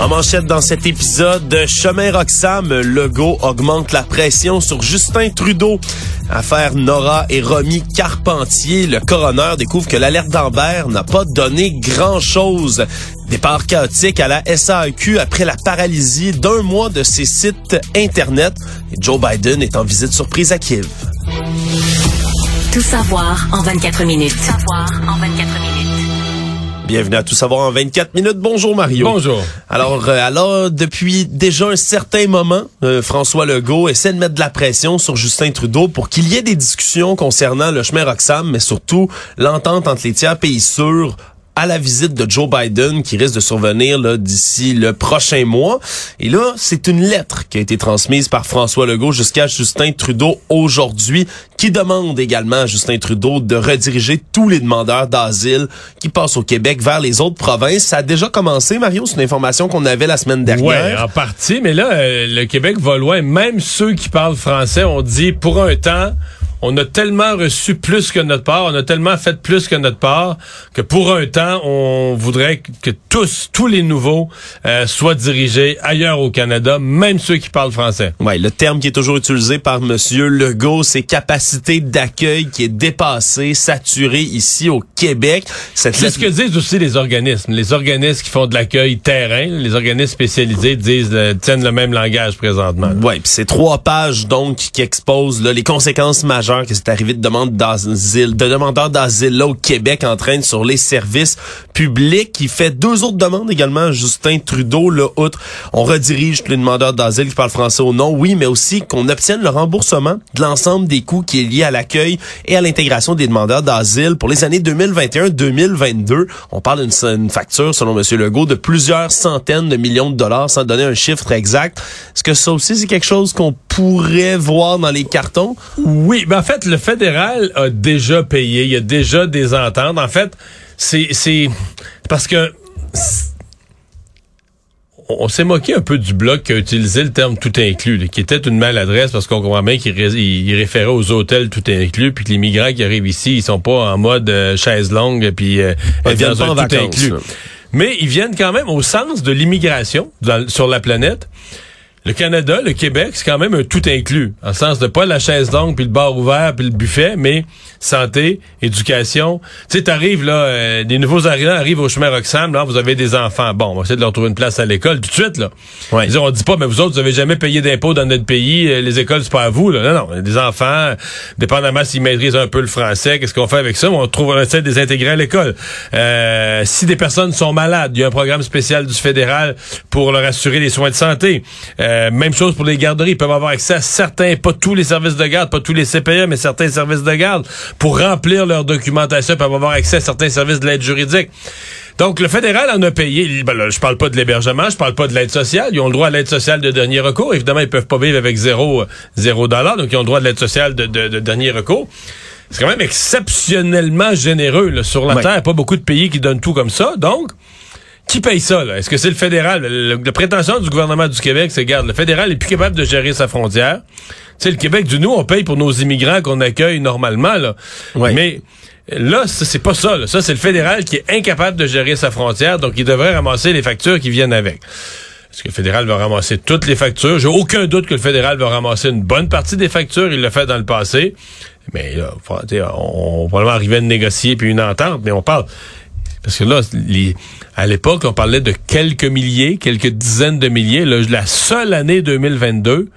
En manchette dans cet épisode, de Chemin Roxham, Legault augmente la pression sur Justin Trudeau. Affaire Nora et Romy Carpentier, le coroner découvre que l'alerte d'Amber n'a pas donné grand-chose. Départ chaotique à la SAQ après la paralysie d'un mois de ses sites Internet. Et Joe Biden est en visite surprise à Kiev. Tout savoir en 24 minutes. Tout savoir en 24 minutes. Bienvenue à Tout savoir en 24 minutes. Bonjour Mario. Bonjour. Alors, euh, alors depuis déjà un certain moment, euh, François Legault essaie de mettre de la pression sur Justin Trudeau pour qu'il y ait des discussions concernant le chemin Roxham, mais surtout l'entente entre les tiers pays sûrs à la visite de Joe Biden qui risque de survenir d'ici le prochain mois. Et là, c'est une lettre qui a été transmise par François Legault jusqu'à Justin Trudeau aujourd'hui qui demande également à Justin Trudeau de rediriger tous les demandeurs d'asile qui passent au Québec vers les autres provinces. Ça a déjà commencé, Mario, c'est une information qu'on avait la semaine dernière. Ouais, en partie, mais là, euh, le Québec va loin. Même ceux qui parlent français ont dit pour un temps, on a tellement reçu plus que notre part, on a tellement fait plus que notre part, que pour un temps, on voudrait que tous, tous les nouveaux euh, soient dirigés ailleurs au Canada, même ceux qui parlent français. Ouais, le terme qui est toujours utilisé par Monsieur Legault, c'est capacité d'accueil qui est dépassée, saturée ici au Québec. C'est ce que disent aussi les organismes. Les organismes qui font de l'accueil terrain, les organismes spécialisés disent euh, tiennent le même langage présentement. Ouais, puis c'est trois pages donc qui exposent là, les conséquences majeures que c'est arrivé de demande d'asile, de demandeurs d'asile là au Québec en train sur les services publics. Il fait deux autres demandes également Justin Trudeau, là, outre, on redirige les demandeurs d'asile qui parlent français au nom, oui, mais aussi qu'on obtienne le remboursement de l'ensemble des coûts qui est lié à l'accueil et à l'intégration des demandeurs d'asile pour les années 2021-2022. On parle d'une facture, selon M. Legault, de plusieurs centaines de millions de dollars, sans donner un chiffre exact. Est-ce que ça aussi, c'est quelque chose qu'on pourrait voir dans les cartons? Oui, ben en fait, le fédéral a déjà payé, il y a déjà des ententes. En fait, c'est parce que on s'est moqué un peu du bloc qui a utilisé le terme tout inclus, qui était une maladresse parce qu'on comprend bien qu'il référait aux hôtels tout inclus, puis que les migrants qui arrivent ici, ils sont pas en mode euh, chaise longue, puis euh, ils viennent pas en tout inclus. Mais ils viennent quand même au sens de l'immigration sur la planète. Le Canada, le Québec, c'est quand même un tout inclus, en sens de pas la chaise longue, puis le bar ouvert, puis le buffet, mais santé, éducation. Tu sais, t'arrives là, euh, des nouveaux arrivants arrivent au chemin Roxham, là, vous avez des enfants. Bon, on va essayer de leur trouver une place à l'école tout de suite, là. Ouais. on dit pas, mais vous autres, vous avez jamais payé d'impôts dans notre pays, euh, les écoles, c'est pas à vous, là. Non, non, des enfants, dépendamment s'ils maîtrisent un peu le français, qu'est-ce qu'on fait avec ça? On trouve, on essaie de les intégrer à l'école. Euh, si des personnes sont malades, il y a un programme spécial du fédéral pour leur assurer les soins de santé. Même chose pour les garderies, ils peuvent avoir accès à certains, pas tous les services de garde, pas tous les CPE, mais certains services de garde pour remplir leur documentation pour avoir accès à certains services de l'aide juridique. Donc, le fédéral en a payé. Ben là, je parle pas de l'hébergement, je parle pas de l'aide sociale. Ils ont le droit à l'aide sociale de dernier recours. Évidemment, ils peuvent pas vivre avec zéro, zéro dollar, donc ils ont le droit de l'aide sociale de, de, dernier recours. C'est quand même exceptionnellement généreux là, sur la Terre. Terre. Pas beaucoup de pays qui donnent tout comme ça. Donc, qui paye ça? Est-ce que c'est le fédéral? la prétention du gouvernement du Québec, c'est, garde, le fédéral est plus capable de gérer sa frontière. Tu sais, le Québec, du nous, on paye pour nos immigrants qu'on accueille normalement, là. Mais là, c'est pas ça. Là. Ça, c'est le fédéral qui est incapable de gérer sa frontière, donc il devrait ramasser les factures qui viennent avec. Est-ce que le fédéral va ramasser toutes les factures? J'ai aucun doute que le fédéral va ramasser une bonne partie des factures. Il l'a fait dans le passé. Mais là, on, on va probablement arriver à négocier puis une entente, mais on parle... Parce que là, à l'époque, on parlait de quelques milliers, quelques dizaines de milliers. Là, la seule année 2022,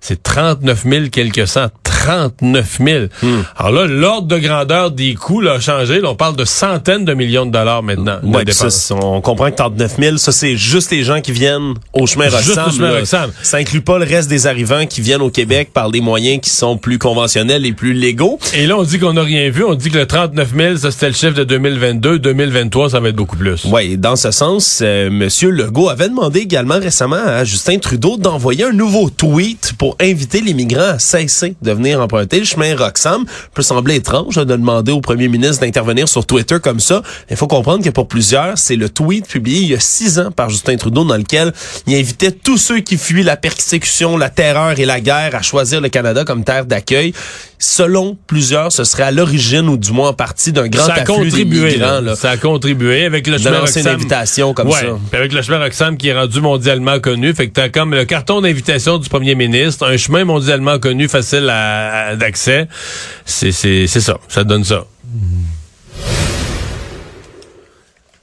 c'est 39 000 quelques cents. 39 000. Hmm. Alors là, l'ordre de grandeur des coûts là, a changé. Là, on parle de centaines de millions de dollars maintenant. de Ouais, ça, on comprend que 39 000, ça c'est juste les gens qui viennent au chemin Roxham. Ça inclut pas le reste des arrivants qui viennent au Québec par des moyens qui sont plus conventionnels et plus légaux. Et là, on dit qu'on n'a rien vu. On dit que le 39 000, ça c'était le chiffre de 2022. 2023, ça va être beaucoup plus. Et dans ce sens, euh, Monsieur Legault avait demandé également récemment à Justin Trudeau d'envoyer un nouveau tweet pour inviter les migrants à cesser de venir emprunter le chemin Roxham. Peut sembler étrange là, de demander au premier ministre d'intervenir sur Twitter comme ça. Il faut comprendre que pour plusieurs, c'est le tweet publié il y a six ans par Justin Trudeau dans lequel il invitait tous ceux qui fuient la persécution, la terreur et la guerre à choisir le Canada comme terre d'accueil. Selon plusieurs, ce serait à l'origine ou du moins en partie d'un grand ça a afflux contribué. migrants. là. là. Ça a contribué avec le chemin Roxham. invitation comme Ouais, ça. puis avec le chemin Roxham qui est rendu mondialement connu. Fait que t'as comme le carton d'invitation du premier ministre, un chemin mondialement connu, facile à- à- d'accès. C'est, c'est, c'est ça. Ça donne ça.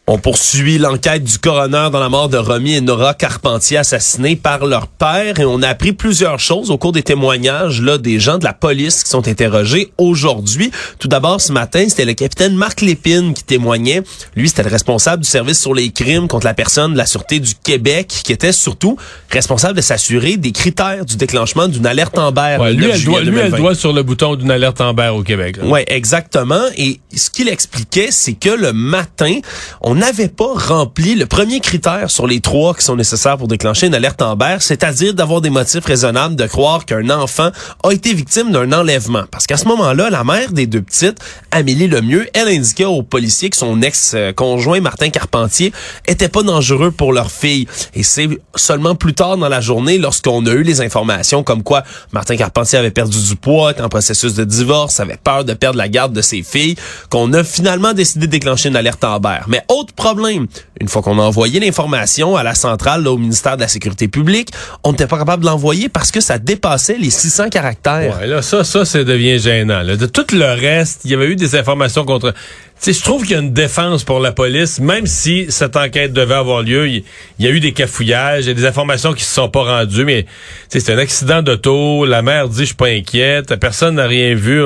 On poursuit l'enquête du coroner dans la mort de Romy et Nora Carpentier assassinés par leur père et on a appris plusieurs choses au cours des témoignages là des gens de la police qui sont interrogés aujourd'hui. Tout d'abord ce matin, c'était le capitaine Marc Lépine qui témoignait. Lui, c'était le responsable du service sur les crimes contre la personne de la sûreté du Québec qui était surtout responsable de s'assurer des critères du déclenchement d'une alerte Amber. Ouais, lui, 9 elle doit, juillet lui, elle 2020. doit sur le bouton d'une alerte Amber au Québec. là. Ouais, exactement. Et ce qu'il expliquait, c'est que le matin, on n'avait pas rempli le premier critère sur les trois qui sont nécessaires pour déclencher une alerte Amber, c'est-à-dire d'avoir des motifs raisonnables de croire qu'un enfant a été victime d'un enlèvement. Parce qu'à ce moment-là, la mère des deux petites, Amélie Lemieux, elle indiquait aux policiers que son ex-conjoint Martin Carpentier était pas dangereux pour leur fille. Et c'est seulement plus tard dans la journée, lorsqu'on a eu les informations comme quoi Martin Carpentier avait perdu du poids, était en processus de divorce, avait peur de perdre la garde de ses filles, qu'on a finalement décidé de déclencher une alerte Amber. Mais problème, une fois qu'on a envoyé l'information à la centrale, là, au ministère de la Sécurité publique, on n'était pas capable de l'envoyer parce que ça dépassait les 600 caractères. Ouais, là, ça, ça, ça devient gênant. là. De tout le reste, il y avait eu des informations contre. Tu sais, je trouve qu'il y a une défense pour la police, même si cette enquête devait avoir lieu. Il y, a eu des cafouillages, il y a des informations qui se sont pas rendues, mais c'est un accident d'auto. La mère dit, je suis pas inquiète. Personne n'a rien vu.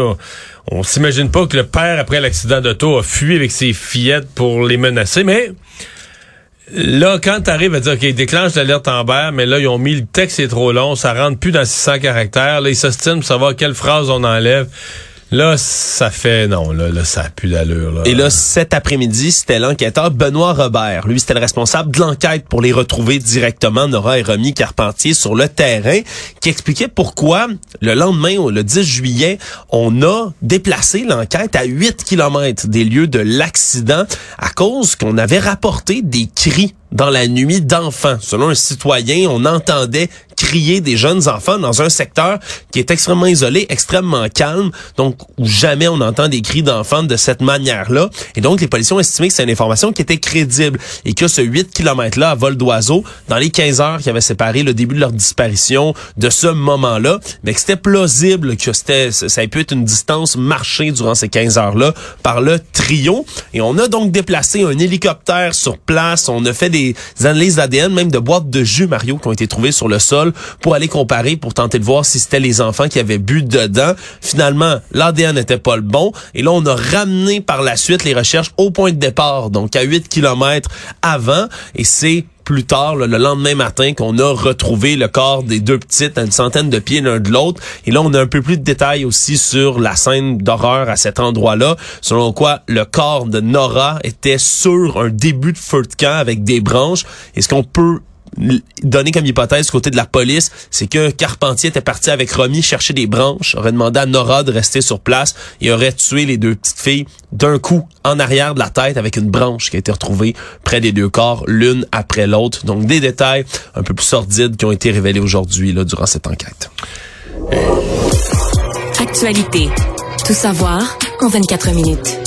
On s'imagine pas que le père, après l'accident d'auto, a fui avec ses fillettes pour les menacer, mais Là, quand tu arrives à dire, OK, déclenche l'alerte Amber, mais là, ils ont mis le texte est trop long, ça rentre plus dans 600 caractères. Là, ils s'ostinent pour savoir quelle phrase on enlève. Là, ça fait, non, là, là ça a plus d'allure. Et là, cet après-midi, c'était l'enquêteur Benoît Robert. Lui, c'était le responsable de l'enquête pour les retrouver directement, Nora et Romy Carpentier, sur le terrain, qui expliquait pourquoi, le lendemain, le 10 juillet, on a déplacé l'enquête à 8 km des lieux de l'accident à cause qu'on avait rapporté des cris dans la nuit d'enfants. Selon un citoyen, on entendait crier des jeunes enfants dans un secteur qui est extrêmement isolé, extrêmement calme, donc où jamais on entend des cris d'enfants de cette manière-là. Et donc, les policiers ont estimé que c'est une information qui était crédible et que ce 8 km-là à vol d'oiseau, dans les 15 heures qui avaient séparé le début de leur disparition de ce moment-là, mais que c'était plausible que c'était, ça ait pu être une distance marchée durant ces 15 heures-là par le trio. Et on a donc déplacé un hélicoptère sur place, on a fait des analyses d'ADN, même de boîtes de jus, Mario, qui ont été trouvées sur le sol pour aller comparer, pour tenter de voir si c'était les enfants qui avaient bu dedans. Finalement, l'ADN n'était pas le bon. Et là, on a ramené par la suite les recherches au point de départ, donc à 8 km avant. Et c'est plus tard, le lendemain matin, qu'on a retrouvé le corps des deux petites à une centaine de pieds l'un de l'autre. Et là, on a un peu plus de détails aussi sur la scène d'horreur à cet endroit-là, selon quoi le corps de Nora était sur un début de feu de camp avec des branches. Est-ce qu'on peut donné comme hypothèse du côté de la police, c'est que Carpentier était parti avec Romy chercher des branches, aurait demandé à Nora de rester sur place et aurait tué les deux petites filles d'un coup en arrière de la tête avec une branche qui a été retrouvée près des deux corps, l'une après l'autre. Donc des détails un peu plus sordides qui ont été révélés aujourd'hui là durant cette enquête. Actualité. Tout savoir en 24 minutes.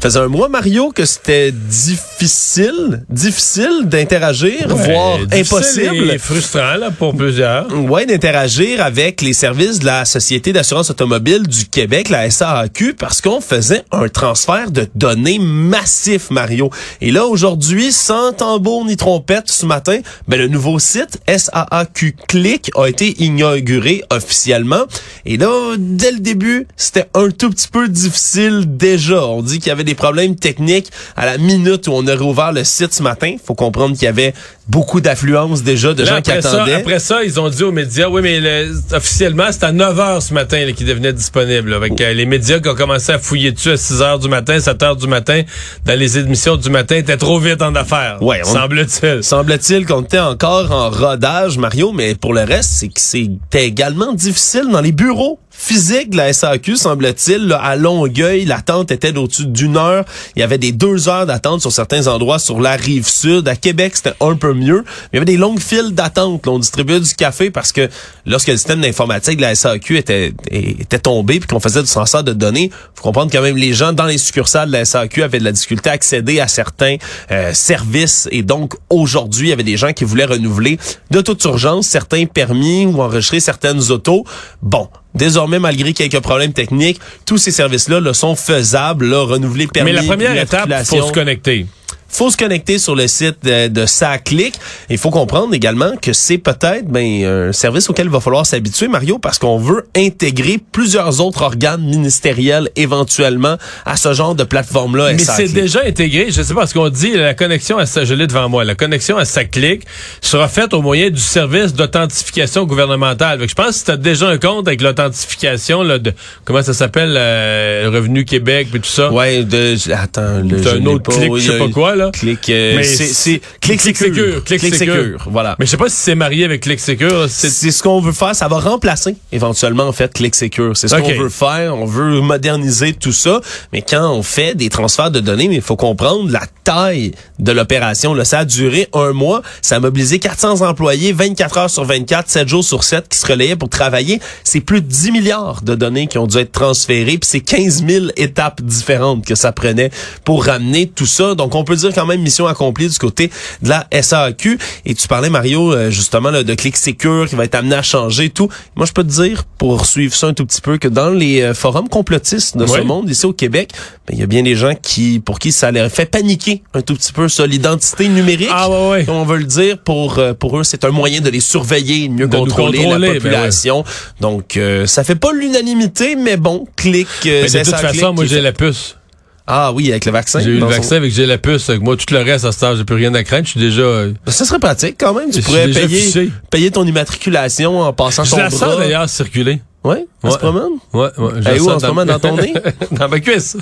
faisait un mois, Mario, que c'était difficile difficile, difficile d'interagir, Ouais, voire impossible. Et frustrant là, pour plusieurs. Ouais, d'interagir avec les services de la Société d'assurance automobile du Québec, la SAAQ, parce qu'on faisait un transfert de données massif, Mario. Et là, aujourd'hui, sans tambour ni trompette ce matin, ben, le nouveau site SAAQ Click a été inauguré officiellement. Et là, dès le début, c'était un tout petit peu difficile déjà. On dit qu'il y avait des problèmes techniques à la minute où on a rouvert le site ce matin. Faut comprendre qu'il y avait beaucoup d'affluence déjà de Là, gens qui ça, attendaient. après ça, ils ont dit aux médias, oui, mais le- officiellement, c'est à 9 h ce matin là, qu'il devenait disponible. là. Avec euh, les médias qui ont commencé à fouiller dessus à 6 h du matin, 7 h du matin, dans les émissions du matin, était trop vite en affaires. Ouais, semble-t-il. Semble-t-il qu'on était encore en rodage, Mario, mais pour le reste, c'est que c'était également difficile dans les bureaux physiques de la SAQ, semble-t-il. À Longueuil, l'attente était d'au-dessus d'une heure. Il y avait des deux heures d'attente sur certains endroits sur la rive sud. À Québec, c'était un peu mieux. Mais il y avait des longues files d'attente. On distribuait du café parce que lorsque le système d'informatique de la SAQ était, était tombé puis qu'on faisait du transfert de données, faut comprendre quand même les gens dans les succursales de la SAQ avaient de la difficulté à accéder à certains euh, services et donc aujourd'hui, il y avait des gens qui voulaient renouveler de toute urgence certains permis ou enregistrer certaines autos. Bon, Désormais, malgré quelques problèmes techniques, tous ces services-là là, sont faisables, là, renouveler permis. Mais la première étape, faut se connecter. Faut se connecter sur le site de, de SACLIC. Il faut comprendre également que c'est peut-être ben, un service auquel il va falloir s'habituer, Mario, parce qu'on veut intégrer plusieurs autres organes ministériels éventuellement à ce genre de plateforme-là. Mais c'est déjà intégré. Je sais pas ce qu'on dit. La connexion à je l'ai devant moi. La connexion à sa clique sera faite au moyen du service d'authentification gouvernementale. Je pense que si tu as déjà un compte avec l'authentification de comment ça s'appelle, euh, Revenu Québec et tout ça. Ouais, de, attends, le, un autre clic, je sais pas quoi, là. Clic, euh, Mais c'est, c'est, clic Clic Secure. Secure, Clic Secure. Voilà. Mais je sais pas si c'est marié avec Click Secure. C'est ce qu'on veut faire. Ça va remplacer éventuellement en fait Click Secure. C'est ce qu'on veut faire. On veut moderniser tout ça. Mais quand on fait des transferts de données, il faut comprendre la taille de l'opération. Là, ça a duré un mois. Ça a mobilisé 400 employés, 24 heures sur 24, 7 jours sur 7 qui se relayaient pour travailler. C'est plus de 10 milliards de données qui ont dû être transférées. Puis c'est 15 000 étapes différentes que ça prenait pour ramener tout ça. Donc on peut dire quand même mission accomplie du côté de la SAQ. Et tu parlais Mario euh, justement là, de Click Secure qui va être amené à changer tout. Moi je peux te dire pour suivre ça un tout petit peu que dans les euh, forums complotistes de ce monde ici au Québec, ben, il y a bien des gens qui pour qui ça leur fait paniquer un tout petit peu ça l'identité numérique. Ah ouais ouais. On veut le dire pour euh, pour eux, c'est un moyen de les surveiller, de mieux De contrôler, contrôler, la ben population. Donc euh, ça fait pas l'unanimité, mais bon, clic. euh, Mais de toute façon, clic moi j'ai la puce. Ah oui, avec le vaccin. J'ai eu le vaccin avec j'ai la puce. Avec moi, tout le reste, à ce temps, j'ai plus rien à craindre. Je suis déjà. euh, Ça serait pratique quand même. Tu pourrais payer, payer ton immatriculation en passant Je ton la bras. sens d'ailleurs circuler. Ouais, on Ouais. se promène? Ouais, ouais. je la où en ce moment, dans ton nez? dans ma cuisse.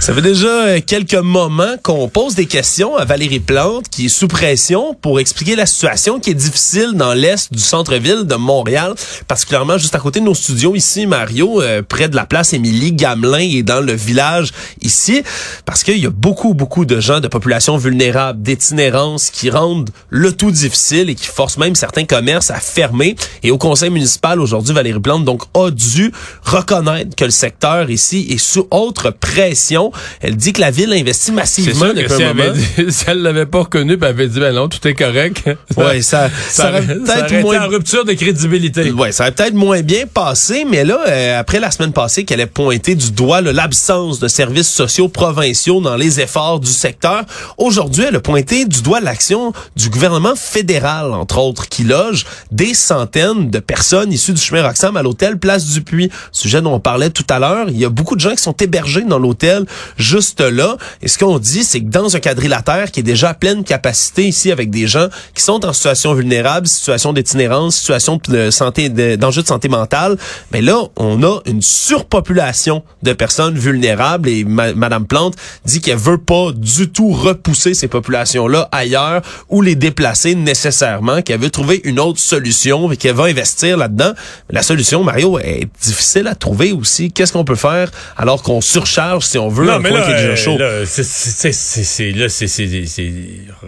Ça fait déjà euh, quelques moments qu'on pose des questions à Valérie Plante, qui est sous pression pour expliquer la situation qui est difficile dans l'est du centre-ville de Montréal, particulièrement juste à côté de nos studios ici, Mario, euh, près de la place Émilie Gamelin et dans le village ici, parce qu'il y a beaucoup, beaucoup de gens de population vulnérable, d'itinérance, qui rendent le tout difficile et qui forcent même certains commerces à fermer. Et au conseil municipal aujourd'hui, Valérie Plante donc a dû reconnaître que le secteur ici est sous autre pression. Elle dit que la ville investit massivement depuis si un elle, moment. avait dit- si elle l'avait pas reconnu, ben elle avait dit ben non, tout est correct. Ouais, ça, ça, aurait ça peut-être aurait moins en rupture de crédibilité. Ouais, ça aurait peut-être moins bien passé, mais là, euh, après la semaine passée qu'elle a pointé du doigt l'absence de services sociaux provinciaux dans les efforts du secteur, aujourd'hui, elle a pointé du doigt l'action du gouvernement fédéral, entre autres, qui loge des centaines de personnes issues du chemin Roxham à l'hôtel Place du Puy, sujet dont on parlait tout à l'heure. Il y a beaucoup de gens qui sont hébergés dans l'hôtel juste là. Et ce qu'on dit, c'est que dans un quadrilatère qui est déjà à pleine capacité ici avec des gens qui sont en situation vulnérable, situation d'itinérance, situation de santé, de- d'enjeux de santé mentale, mais là, on a une surpopulation de personnes vulnérables et ma- Madame Plante dit qu'elle veut pas du tout repousser ces populations-là ailleurs ou les déplacer nécessairement, qu'elle veut trouver une autre solution et qu'elle va investir là-dedans. La solution, Mario, est difficile à trouver aussi. Qu'est-ce qu'on peut faire alors qu'on surcharge, si on veut, un coin qui est déjà euh, chaud? là, c'est- c'est- c'est c'est- là, c'est- c'est- c'est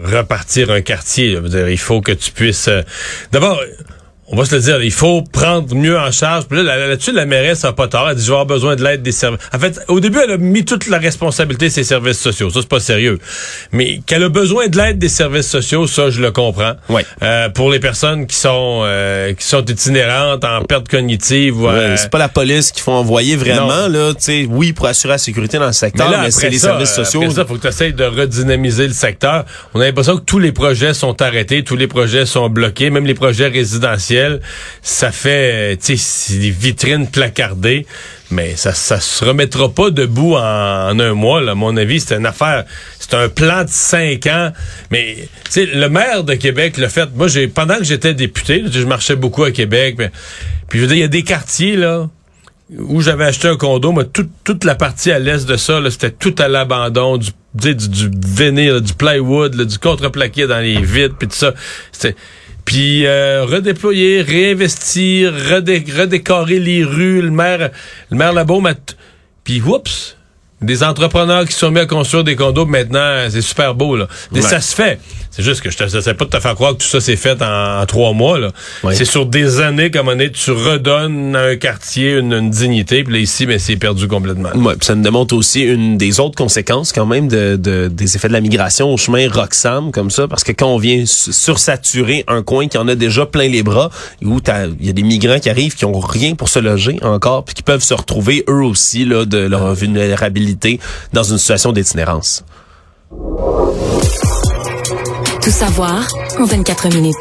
repartir un quartier. là. Dire, il faut que tu puisses. euh, D'abord, on va se le dire, il faut prendre mieux en charge. Puis là, là-dessus, la mairesse n'a pas tort. Elle dit, je vais avoir besoin de l'aide des services. En fait, au début, elle a mis toute la responsabilité de ses services sociaux. Ça, c'est pas sérieux. Mais qu'elle a besoin de l'aide des services sociaux, ça, je le comprends. Ouais. Euh, pour les personnes qui sont euh, qui sont itinérantes, en perte cognitive. ou, euh, c'est pas la police qu'il faut envoyer vraiment, là, tu sais, oui, pour assurer la sécurité dans le secteur, mais, là, c'est les ça, services euh, sociaux. Après ça, faut que tu essayes de redynamiser le secteur. On a l'impression que tous les projets sont arrêtés, tous les projets sont bloqués, même les projets résidentiels. Ça fait, des vitrines placardées, mais ça, ça se remettra pas debout en, un mois. Là. À mon avis, c'est une affaire, c'est un plan de cinq ans. Mais, le maire de Québec l'a fait. Moi, j'ai pendant que j'étais député, je marchais beaucoup à Québec. mais- puis je veux dire, il y a des quartiers là où j'avais acheté un condo, moi, toute, la partie à l'est de ça, c'était tout à l'abandon, du, du, du du plywood, du contreplaqué dans les vitres, puis tout ça. C'était... Puis euh, redéployer, réinvestir, redé- redécorer les rues, le maire, le maire Labaume Puis oups! Des entrepreneurs qui sont mis à construire des condos, maintenant, c'est super beau, là. Ouais. ça se fait. C'est juste que je ne sais pas de te faire croire que tout ça s'est fait en, en trois mois, là. Ouais. C'est sur des années qu'à un moment donné, tu redonnes à un quartier une, une dignité, puis là, ici, mais c'est perdu complètement. Ouais, puis ça nous démontre aussi une des autres conséquences quand même de, de- des effets de la migration au chemin Roxham comme ça, parce que quand on vient su- sursaturer un coin qui en a déjà plein les bras, où t'as- il y a des migrants qui arrivent qui ont rien pour se loger encore, puis qui peuvent se retrouver eux aussi là de leur vulnérabilité dans une situation d'itinérance. Tout savoir en 24 minutes.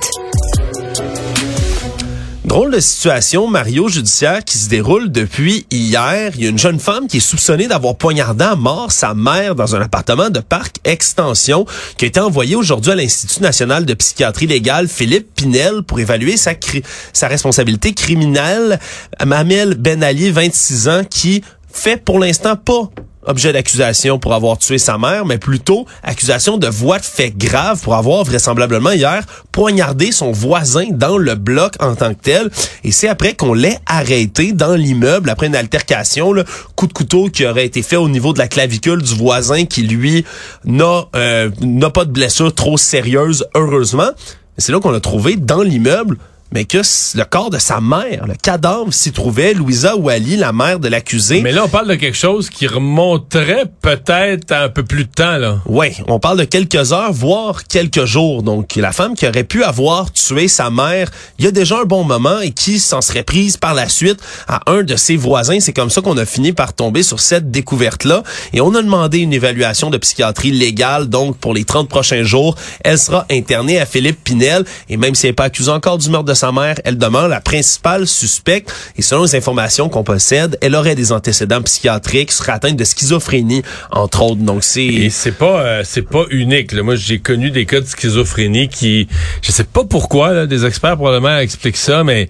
Drôle de situation, Mario, judiciaire qui se déroule depuis hier. Il y a une jeune femme qui est soupçonnée d'avoir poignardé à mort sa mère dans un appartement de parc extension qui a été envoyée aujourd'hui à l'Institut national de psychiatrie légale Philippe Pinel pour évaluer sa, cri- sa responsabilité criminelle. Mamel Ben Ali, 26 ans, qui fait pour l'instant pas objet d'accusation pour avoir tué sa mère, mais plutôt accusation de voie de fait grave pour avoir vraisemblablement hier poignardé son voisin dans le bloc en tant que tel. Et c'est après qu'on l'ait arrêté dans l'immeuble après une altercation, là, coup de couteau qui aurait été fait au niveau de la clavicule du voisin qui lui n'a euh, n'a pas de blessure trop sérieuse heureusement. C'est là qu'on l'a trouvé dans l'immeuble mais que le corps de sa mère, le cadavre s'y trouvait, Louisa Wally, la mère de l'accusé. Mais là, on parle de quelque chose qui remonterait peut-être à un peu plus de temps, là. Ouais, on parle de quelques heures, voire quelques jours. Donc, la femme qui aurait pu avoir tué sa mère il y a déjà un bon moment et qui s'en serait prise par la suite à un de ses voisins. C'est comme ça qu'on a fini par tomber sur cette découverte-là. Et on a demandé une évaluation de psychiatrie légale. Donc, pour les 30 prochains jours, elle sera internée à Philippe Pinel. Et même si elle n'est pas accusée encore du meurtre de sa mère, elle demeure la principale suspecte. Et selon les informations qu'on possède, elle aurait des antécédents psychiatriques, serait atteinte de schizophrénie, entre autres. Donc, c'est... Et c'est pas euh, c'est pas unique. là. Moi, j'ai connu des cas de schizophrénie qui, je sais pas pourquoi, là, des experts probablement expliquent ça, mais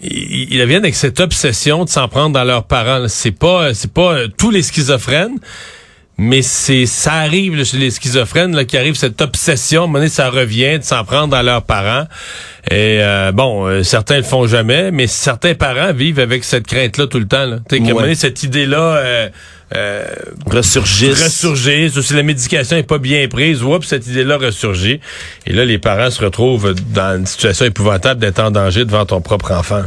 ils, viennent avec cette obsession de s'en prendre dans leurs parents. C'est pas c'est pas euh, tous les schizophrènes. Mais c'est ça arrive là, chez les schizophrènes là, qui arrive cette obsession, à un moment donné, ça revient de s'en prendre à leurs parents. Et euh, bon, euh, certains le font jamais, mais certains parents vivent avec cette crainte-là tout le temps. Là. Tu sais, qu'à un moment Ouais. donné, cette idée-là euh, euh, ressurgissent. Si la médication est pas bien prise, oups, cette idée-là ressurgit. Et là, les parents se retrouvent dans une situation épouvantable d'être en danger devant ton propre enfant.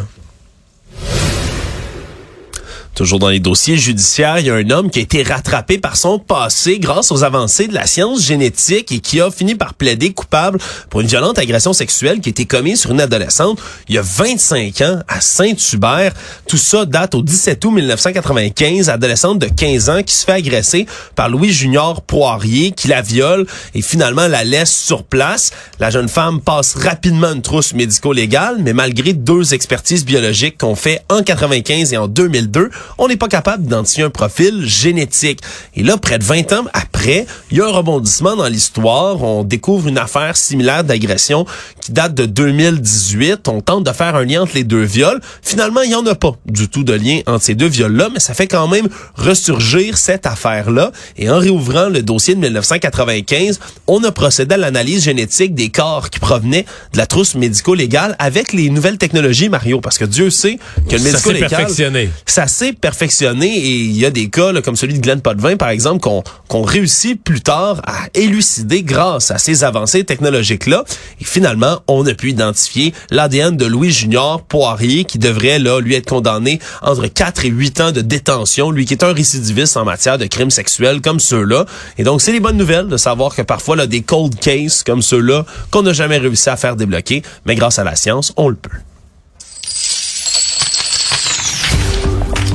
Toujours dans les dossiers judiciaires, il y a un homme qui a été rattrapé par son passé grâce aux avancées de la science génétique et qui a fini par plaider coupable pour une violente agression sexuelle qui a été commise sur une adolescente il y a 25 ans à Saint-Hubert. Tout ça date au 17 août 1995, adolescente de 15 ans qui se fait agresser par Louis Junior Poirier qui la viole et finalement la laisse sur place. La jeune femme passe rapidement une trousse médico-légale, mais malgré deux expertises biologiques qu'on fait en 95 et en 2002, on n'est pas capable d'identifier un profil génétique. Et là, près de 20 ans après, il y a un rebondissement dans l'histoire. On découvre une affaire similaire d'agression qui date de 2018. On tente de faire un lien entre les deux viols. Finalement, il n'y en a pas du tout de lien entre ces deux viols-là, mais ça fait quand même ressurgir cette affaire-là. Et en réouvrant le dossier de 1995, on a procédé à l'analyse génétique des corps qui provenaient de la trousse médico-légale avec les nouvelles technologies, Mario, parce que Dieu sait que le Ça s'est médico-légal... perfectionné. Ça s'est perfectionné et il y a des cas là, comme celui de Glenn Potvin, par exemple, qu'on qu'on réussit plus tard à élucider grâce à ces avancées technologiques-là. Et finalement, on a pu identifier l'ADN de Louis Junior Poirier qui devrait là lui être condamné entre 4 et 8 ans de détention, lui qui est un récidiviste en matière de crimes sexuels comme ceux-là. Et donc, c'est les bonnes nouvelles de savoir que parfois, là, des cold cases comme ceux-là qu'on n'a jamais réussi à faire débloquer, mais grâce à la science, on le peut.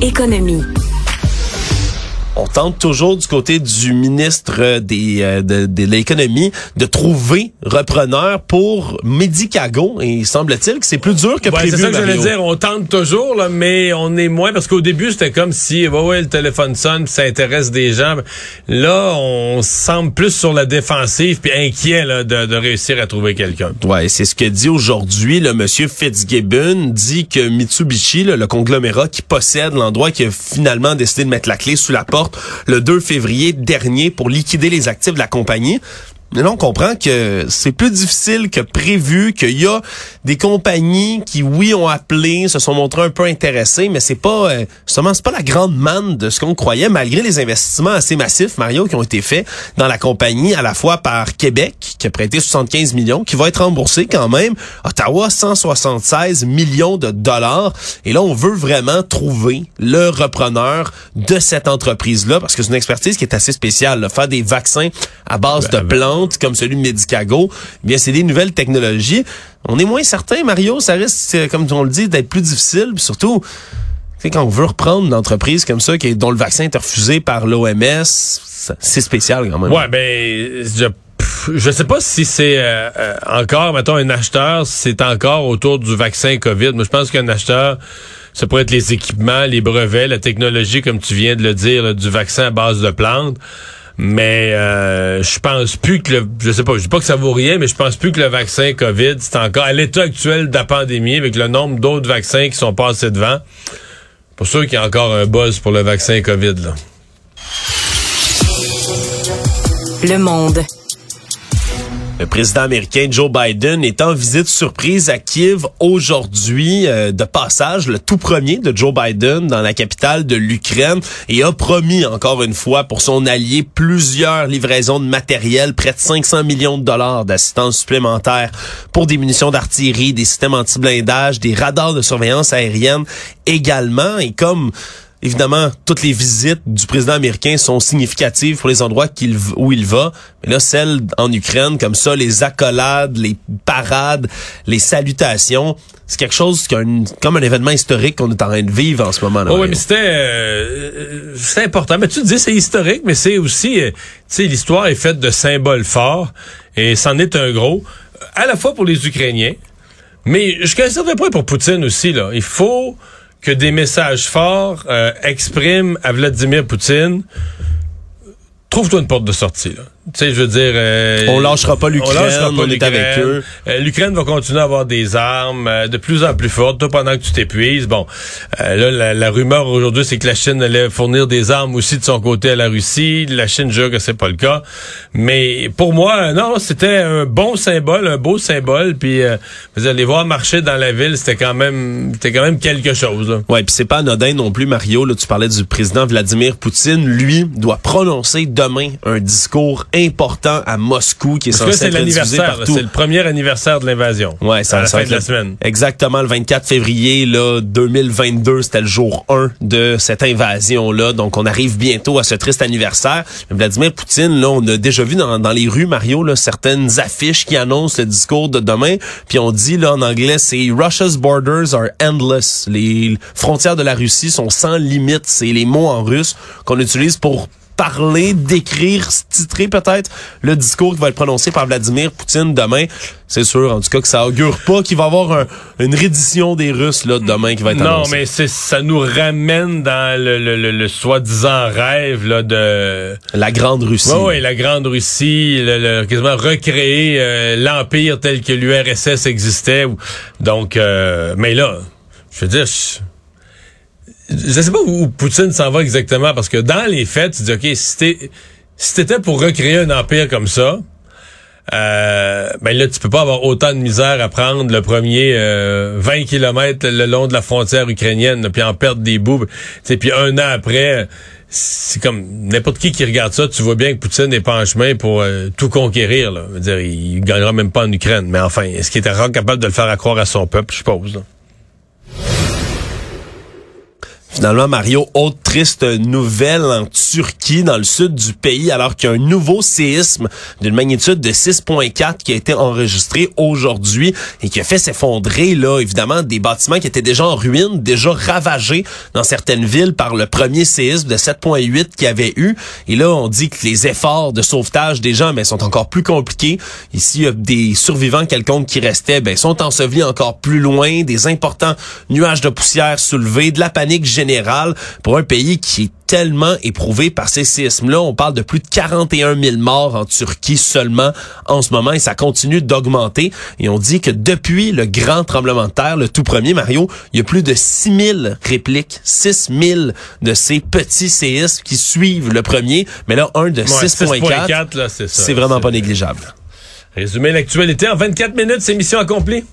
Économie. On tente toujours du côté du ministre des, euh, de, de l'économie de trouver repreneur pour Medicago et semble-t-il que c'est plus dur que Ouais, prévu. c'est ça que j'allais dire. On tente toujours, là, mais on est moins parce qu'au début c'était comme si, ouais, ouais, le téléphone sonne, puis ça intéresse des gens. Là, on semble plus sur la défensive, puis inquiet là, de, de réussir à trouver quelqu'un. Ouais, c'est ce que dit aujourd'hui le monsieur Fitzgibbon dit que Mitsubishi, là, le conglomérat qui possède l'endroit qui a finalement décidé de mettre la clé sous la porte le 2 février dernier pour liquider les actifs de la compagnie. Mais là, on comprend que c'est plus difficile que prévu, qu'il y a des compagnies qui, oui, ont appelé, se sont montrées un peu intéressées, mais c'est pas, euh, justement, c'est pas la grande manne de ce qu'on croyait, malgré les investissements assez massifs, Mario, qui ont été faits dans la compagnie, à la fois par Québec, qui a prêté 75 millions, qui va être remboursé quand même, Ottawa, 176 millions de dollars. Et là, on veut vraiment trouver le repreneur de cette entreprise-là, parce que c'est une expertise qui est assez spéciale. là. Faire des vaccins à base de plantes, comme celui de Medicago, eh bien, c'est des nouvelles technologies. On est moins certain, Mario, ça risque, euh, comme on le dit, d'être plus difficile, puis surtout, quand on veut reprendre une entreprise comme ça, qui dont le vaccin est refusé par l'OMS, c'est spécial quand même. Ouais, ben, je, je sais pas si c'est euh, euh, encore, mettons, un acheteur, c'est encore autour du vaccin COVID. Moi, je pense qu'un acheteur, ça pourrait être les équipements, les brevets, la technologie, comme tu viens de le dire, du vaccin à base de plantes. Mais euh, je pense plus que le, je sais pas, je dis pas que ça vaut rien, mais je pense plus que le vaccin Covid, c'est encore à l'état actuel de la pandémie, avec le nombre d'autres vaccins qui sont passés devant. Pour sûr qu'il y a encore un buzz pour le vaccin Covid là. Le monde. Le président américain Joe Biden est en visite surprise à Kiev aujourd'hui, euh, de passage, le tout premier de Joe Biden dans la capitale de l'Ukraine, et a promis encore une fois pour son allié plusieurs livraisons de matériel, près de 500 millions de dollars d'assistance supplémentaire pour des munitions d'artillerie, des systèmes anti-blindage, des radars de surveillance aérienne également, et comme Évidemment, toutes les visites du président américain sont significatives pour les endroits où il va. Mais là, celle en Ukraine, comme ça, les accolades, les parades, les salutations, c'est quelque chose qu'un, comme un événement historique qu'on est en train de vivre en ce moment. là Oh, oui, mais c'était euh, euh, c'est important. Mais tu te dis c'est historique, mais c'est aussi, euh, tu sais, l'histoire est faite de symboles forts et c'en est un gros, à la fois pour les Ukrainiens, mais jusqu'à un certain point pour Poutine aussi. Là, il faut que des messages forts euh, expriment à Vladimir Poutine. Trouve-toi une porte de sortie. Tu sais, je veux dire... euh, On lâchera pas l'Ukraine, lâchera pas on est avec l'Ukraine. eux. Euh, L'Ukraine va continuer à avoir des armes euh, de plus en plus fortes, toi pendant que tu t'épuises. Bon, euh, là, la, la rumeur aujourd'hui, c'est que la Chine allait fournir des armes aussi de son côté à la Russie. La Chine jure que c'est pas le cas. Mais pour moi, non, c'était un bon symbole, un beau symbole. Puis euh, vous allez voir marcher dans la ville, c'était quand même, c'était quand même quelque chose. Là. Ouais, puis c'est pas anodin non plus, Mario. Là, tu parlais du président Vladimir Poutine. Lui doit prononcer demain un discours important à Moscou qui est censé c'est l'anniversaire, là, partout. c'est le premier anniversaire de l'invasion. Ouais, ça, à la fin de la semaine. Exactement, le 24 février là, 2022, c'était le jour 1 de cette invasion-là. Donc, on arrive bientôt à ce triste anniversaire. Vladimir Poutine, là, on a déjà vu dans, dans les rues, Mario, là, certaines affiches qui annoncent le discours de demain. Puis on dit, là, en anglais, c'est Russia's borders are endless. Les frontières de la Russie sont sans limite. C'est les mots en russe qu'on utilise pour parler, décrire, titrer peut-être le discours qui va être prononcé par Vladimir Poutine demain. C'est sûr, en tout cas, que ça augure pas qu'il va y avoir un- une reddition des Russes là demain qui va être Non, annoncée. mais c'est ça nous ramène dans le, le, le, le soi-disant rêve là de La Grande Russie. Ouais, la grande Russie, le, le- quasiment recréer euh, l'empire tel que l'URSS existait. Donc, euh, mais là, je veux dire, je, je sais pas où, Poutine s'en va exactement parce que dans les faits, tu dis ok, si si t'étais pour recréer un empire comme ça. euh, ben là, tu peux pas avoir autant de misère à prendre le premier euh, 20 kilomètres le long de la frontière ukrainienne, puis en perdre des bouts. Puis un an après, c'est comme n'importe qui qui regarde ça, tu vois bien que Poutine n'est pas en chemin pour euh, tout conquérir. Là. Veux dire, il gagnera même pas en Ukraine. Mais enfin, est-ce qu'il était capable de le faire accroire à son peuple, je suppose. Là. Finalement, Mario, autre triste nouvelle en Turquie, dans le sud du pays, alors qu'il y a un nouveau séisme d'une magnitude de 6.4 qui a été enregistré aujourd'hui et qui a fait s'effondrer, là, évidemment, des bâtiments qui étaient déjà en ruine, déjà ravagés dans certaines villes par le premier séisme de 7.8 qu'il y avait eu. Et là, on dit que les efforts de sauvetage des gens, ben, sont encore plus compliqués. Ici, il y a des survivants quelconques qui restaient, ben, sont ensevelis encore plus loin, des importants nuages de poussière soulevés, de la panique générale pour un pays qui est tellement éprouvé par ces séismes-là. On parle de plus de 41 000 morts en Turquie seulement en ce moment et ça continue d'augmenter. Et on dit que depuis le grand tremblement de terre, le tout premier, Mario, il y a plus de 6 000 répliques, 6 000 de ces petits séismes qui suivent le premier. Mais là, un de 6.4, c'est vraiment pas négligeable. Résumer l'actualité en 24 minutes, c'est mission accomplie.